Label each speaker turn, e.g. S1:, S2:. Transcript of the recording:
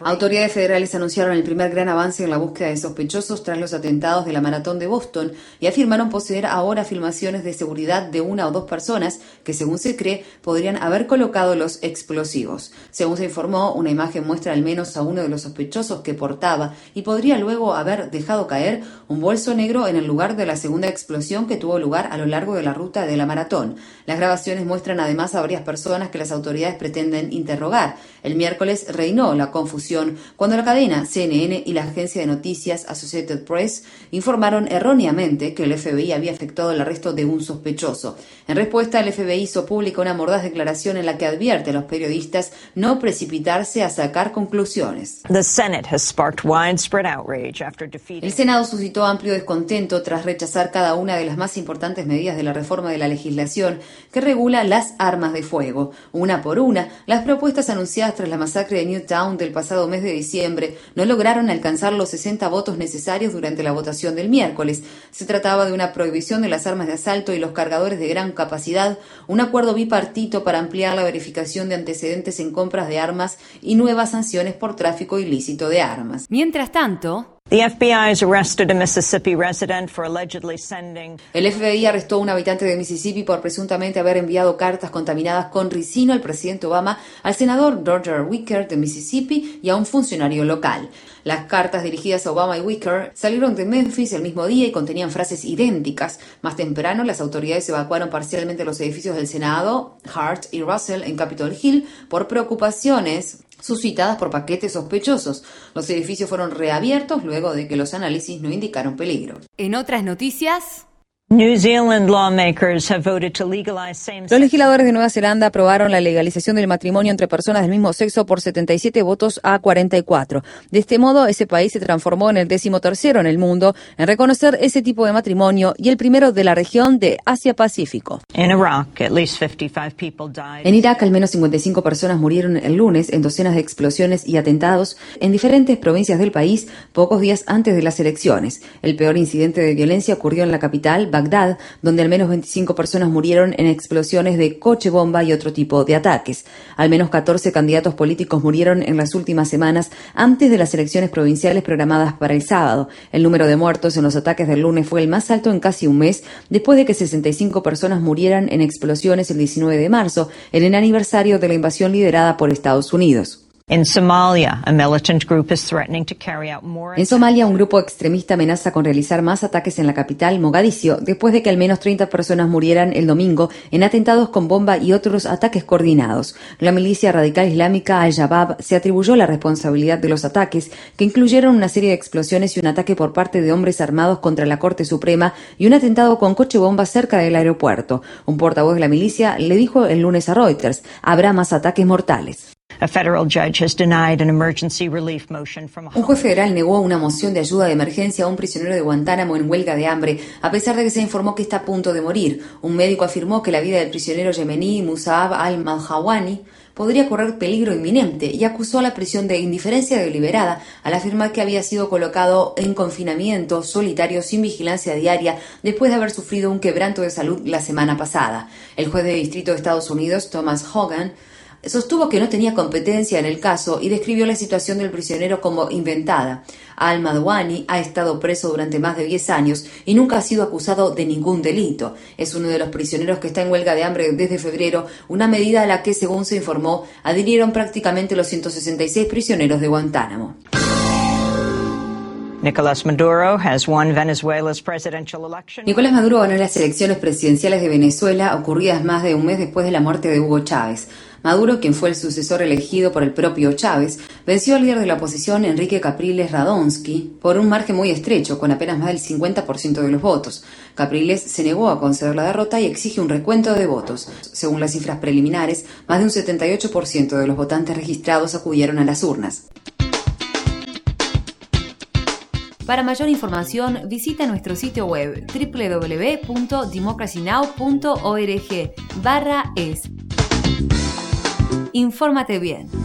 S1: Autoridades federales anunciaron el primer gran avance en la búsqueda de sospechosos tras los atentados de la maratón de Boston y afirmaron poseer ahora filmaciones de seguridad de una o dos personas que, según se cree, podrían haber colocado los explosivos. Según se informó, una imagen muestra al menos a uno de los sospechosos que portaba y podría luego haber dejado caer un bolso negro en el lugar de la segunda explosión que tuvo lugar a lo largo de la ruta de la maratón. Las grabaciones muestran además a varias personas que las autoridades pretenden interrogar. El miércoles reinó la confusión cuando la cadena CNN y la agencia de noticias Associated Press informaron erróneamente que el FBI había efectuado el arresto de un sospechoso. En respuesta, el FBI hizo pública una mordaz declaración en la que advierte a los periodistas no precipitarse a sacar conclusiones. El Senado suscitó amplio descontento tras rechazar cada una de las más importantes medidas de la reforma de la legislación que regula las armas de fuego. Una por una, las propuestas anunciadas tras la masacre de Newtown del pasado mes de diciembre no lograron alcanzar los 60 votos necesarios durante la votación del miércoles. Se trataba de una prohibición de las armas de asalto y los cargadores de gran capacidad, un acuerdo bipartito para ampliar la verificación de antecedentes en compras de armas y nuevas sanciones por tráfico ilícito de armas.
S2: Mientras tanto,
S1: el FBI arrestó a un habitante de Mississippi por presuntamente haber enviado cartas contaminadas con ricino al presidente Obama, al senador Roger Wicker de Mississippi y a un funcionario local. Las cartas dirigidas a Obama y Wicker salieron de Memphis el mismo día y contenían frases idénticas. Más temprano, las autoridades evacuaron parcialmente los edificios del Senado, Hart y Russell en Capitol Hill por preocupaciones suscitadas por paquetes sospechosos. Los edificios fueron reabiertos luego de que los análisis no indicaron peligro.
S2: En otras noticias,
S1: los legisladores de Nueva Zelanda aprobaron la legalización del matrimonio entre personas del mismo sexo por 77 votos a 44. De este modo, ese país se transformó en el décimo tercero en el mundo en reconocer ese tipo de matrimonio y el primero de la región de Asia-Pacífico. En Irak, al menos 55 personas murieron el lunes en docenas de explosiones y atentados en diferentes provincias del país pocos días antes de las elecciones. El peor incidente de violencia ocurrió en la capital, Bagdad, donde al menos 25 personas murieron en explosiones de coche bomba y otro tipo de ataques. Al menos 14 candidatos políticos murieron en las últimas semanas antes de las elecciones provinciales programadas para el sábado. El número de muertos en los ataques del lunes fue el más alto en casi un mes, después de que 65 personas murieran en explosiones el 19 de marzo, en el aniversario de la invasión liderada por Estados Unidos. En Somalia, un grupo extremista amenaza con realizar más ataques en la capital, Mogadiscio, después de que al menos 30 personas murieran el domingo en atentados con bomba y otros ataques coordinados. La milicia radical islámica Al-Shabaab se atribuyó la responsabilidad de los ataques, que incluyeron una serie de explosiones y un ataque por parte de hombres armados contra la Corte Suprema y un atentado con coche bomba cerca del aeropuerto. Un portavoz de la milicia le dijo el lunes a Reuters, habrá más ataques mortales. Un juez federal negó una moción de ayuda de emergencia a un prisionero de Guantánamo en huelga de hambre, a pesar de que se informó que está a punto de morir. Un médico afirmó que la vida del prisionero yemení Musab al-Malhawani podría correr peligro inminente y acusó a la prisión de indiferencia deliberada al afirmar que había sido colocado en confinamiento solitario sin vigilancia diaria después de haber sufrido un quebranto de salud la semana pasada. El juez de distrito de Estados Unidos, Thomas Hogan, sostuvo que no tenía competencia en el caso y describió la situación del prisionero como inventada. Al-Madwani ha estado preso durante más de 10 años y nunca ha sido acusado de ningún delito. Es uno de los prisioneros que está en huelga de hambre desde febrero, una medida a la que, según se informó, adhirieron prácticamente los 166 prisioneros de Guantánamo. Nicolás Maduro Nicolás Maduro ganó las elecciones presidenciales de Venezuela ocurridas más de un mes después de la muerte de Hugo Chávez. Maduro, quien fue el sucesor elegido por el propio Chávez, venció al líder de la oposición, Enrique Capriles Radonsky, por un margen muy estrecho, con apenas más del 50% de los votos. Capriles se negó a conceder la derrota y exige un recuento de votos. Según las cifras preliminares, más de un 78% de los votantes registrados acudieron a las urnas. Para mayor información, visita nuestro sitio web www.democracynow.org barra es. Infórmate bien.